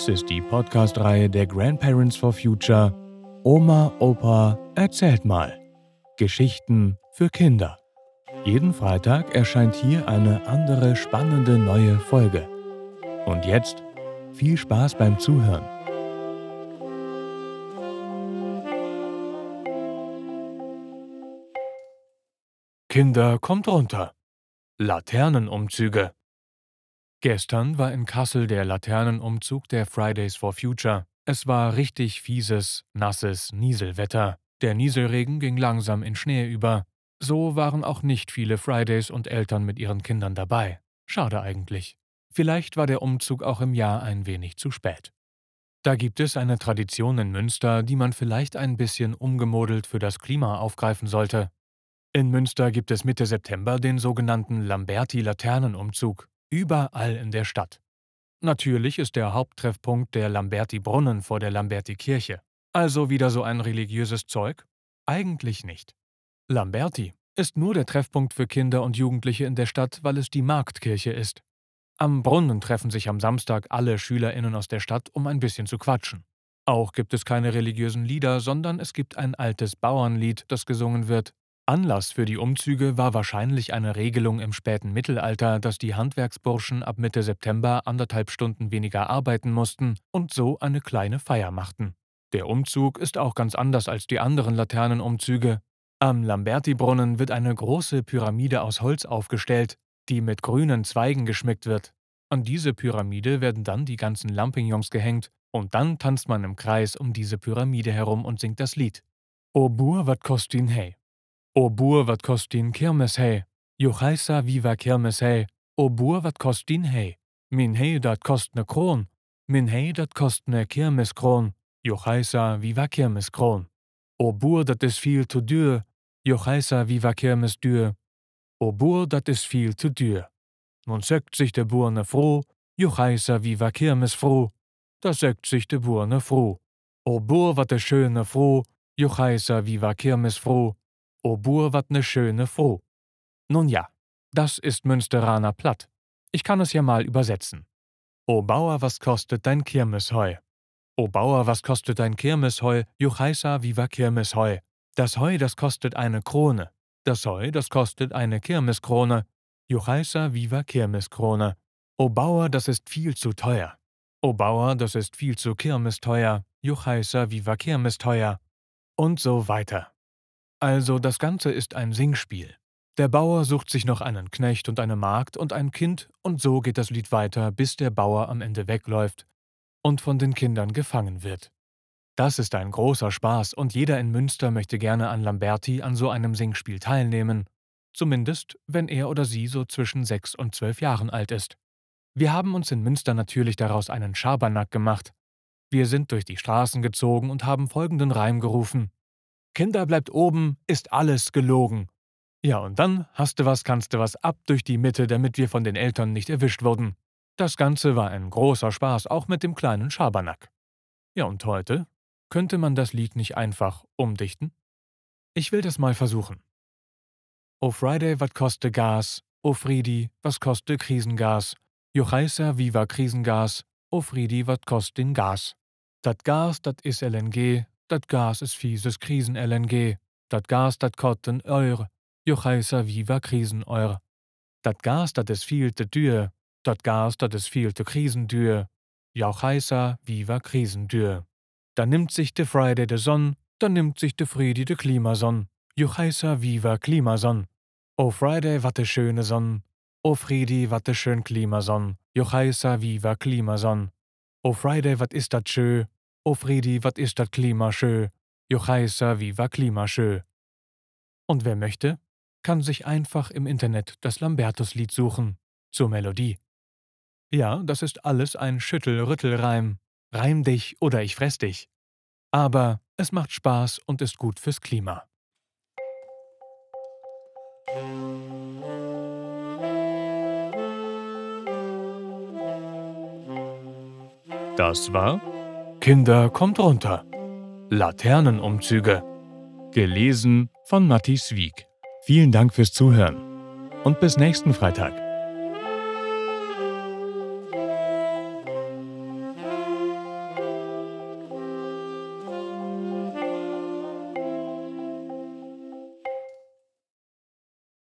Dies ist die Podcast-Reihe der Grandparents for Future Oma, Opa, erzählt mal. Geschichten für Kinder. Jeden Freitag erscheint hier eine andere spannende neue Folge. Und jetzt viel Spaß beim Zuhören. Kinder, kommt runter. Laternenumzüge. Gestern war in Kassel der Laternenumzug der Fridays for Future. Es war richtig fieses, nasses Nieselwetter. Der Nieselregen ging langsam in Schnee über. So waren auch nicht viele Fridays und Eltern mit ihren Kindern dabei. Schade eigentlich. Vielleicht war der Umzug auch im Jahr ein wenig zu spät. Da gibt es eine Tradition in Münster, die man vielleicht ein bisschen umgemodelt für das Klima aufgreifen sollte. In Münster gibt es Mitte September den sogenannten Lamberti-Laternenumzug. Überall in der Stadt. Natürlich ist der Haupttreffpunkt der Lamberti-Brunnen vor der Lamberti-Kirche. Also wieder so ein religiöses Zeug? Eigentlich nicht. Lamberti ist nur der Treffpunkt für Kinder und Jugendliche in der Stadt, weil es die Marktkirche ist. Am Brunnen treffen sich am Samstag alle SchülerInnen aus der Stadt, um ein bisschen zu quatschen. Auch gibt es keine religiösen Lieder, sondern es gibt ein altes Bauernlied, das gesungen wird, Anlass für die Umzüge war wahrscheinlich eine Regelung im späten Mittelalter, dass die Handwerksburschen ab Mitte September anderthalb Stunden weniger arbeiten mussten und so eine kleine Feier machten. Der Umzug ist auch ganz anders als die anderen Laternenumzüge. Am Lamberti-Brunnen wird eine große Pyramide aus Holz aufgestellt, die mit grünen Zweigen geschmückt wird. An diese Pyramide werden dann die ganzen Lampignons gehängt und dann tanzt man im Kreis um diese Pyramide herum und singt das Lied. O Bur wat kostin hey. O bur wat kostin kirmes hei, Jochaisa viva kirmes hei, O bur wat kostin hei, Min hei dat kost ne kron, Min hei dat kost ne kirmes kron, Jochaisa viva kirmes kron. O bur dat is viel zu dür, Jochaisa viva kirmes dür. O bur dat is viel zu dür. Nun sögt sich de Burne froh, Jochaisa viva kirmes froh. Da sögt sich de Burne froh. O bur wat de schöne froh, Jochaisa viva kirmes froh. O Bur wat ne schöne froh. Nun ja, das ist Münsteraner platt. Ich kann es ja mal übersetzen. O Bauer, was kostet dein Kirmesheu? O Bauer, was kostet dein Kirmesheu? Juchaisa viva Kirmesheu. Das Heu, das kostet eine Krone. Das Heu, das kostet eine Kirmeskrone. Juchaisa viva Kirmeskrone. O Bauer, das ist viel zu teuer. O Bauer, das ist viel zu kirmesteuer. Juchaisa viva Kirmesteuer. Und so weiter. Also das Ganze ist ein Singspiel. Der Bauer sucht sich noch einen Knecht und eine Magd und ein Kind, und so geht das Lied weiter, bis der Bauer am Ende wegläuft und von den Kindern gefangen wird. Das ist ein großer Spaß, und jeder in Münster möchte gerne an Lamberti an so einem Singspiel teilnehmen, zumindest wenn er oder sie so zwischen sechs und zwölf Jahren alt ist. Wir haben uns in Münster natürlich daraus einen Schabernack gemacht. Wir sind durch die Straßen gezogen und haben folgenden Reim gerufen. Kinder bleibt oben, ist alles gelogen. Ja, und dann hast du was, kannst du was ab durch die Mitte, damit wir von den Eltern nicht erwischt wurden. Das Ganze war ein großer Spaß, auch mit dem kleinen Schabernack. Ja, und heute? Könnte man das Lied nicht einfach umdichten? Ich will das mal versuchen. O Friday, wat koste Gas? O Friedi, was koste Krisengas? Jochaisa, viva Krisengas? O Friedi, wat kostin Gas? Dat Gas, dat is LNG, Dat Gas is fieses Krisen-LNG. Dat Gas, dat kotten eur. Jocheisa viva Krisen-eur. Dat Gas, dat is viel te duur. Dat Gas, dat is viel te Krisenduur. Jaucheisa viva Krisenduur. Da nimmt sich de Friday de Sonn, da nimmt sich de Friedi de Klimason. Jocheisa viva Klimason. O Friday, wat de schöne Sonn. O Friedi, wat de schön Klimason. Jocheisa viva Klimason. O Friday, wat is dat schö. O Friedi, wat ist dat Klima schö? Jochaisa viva Klima schö. Und wer möchte, kann sich einfach im Internet das Lambertus-Lied suchen, zur Melodie. Ja, das ist alles ein Schüttel-Rüttel-Reim. Reim dich oder ich fress dich. Aber es macht Spaß und ist gut fürs Klima. Das war Kinder, kommt runter. Laternenumzüge. Gelesen von Matthias Wieg. Vielen Dank fürs Zuhören und bis nächsten Freitag.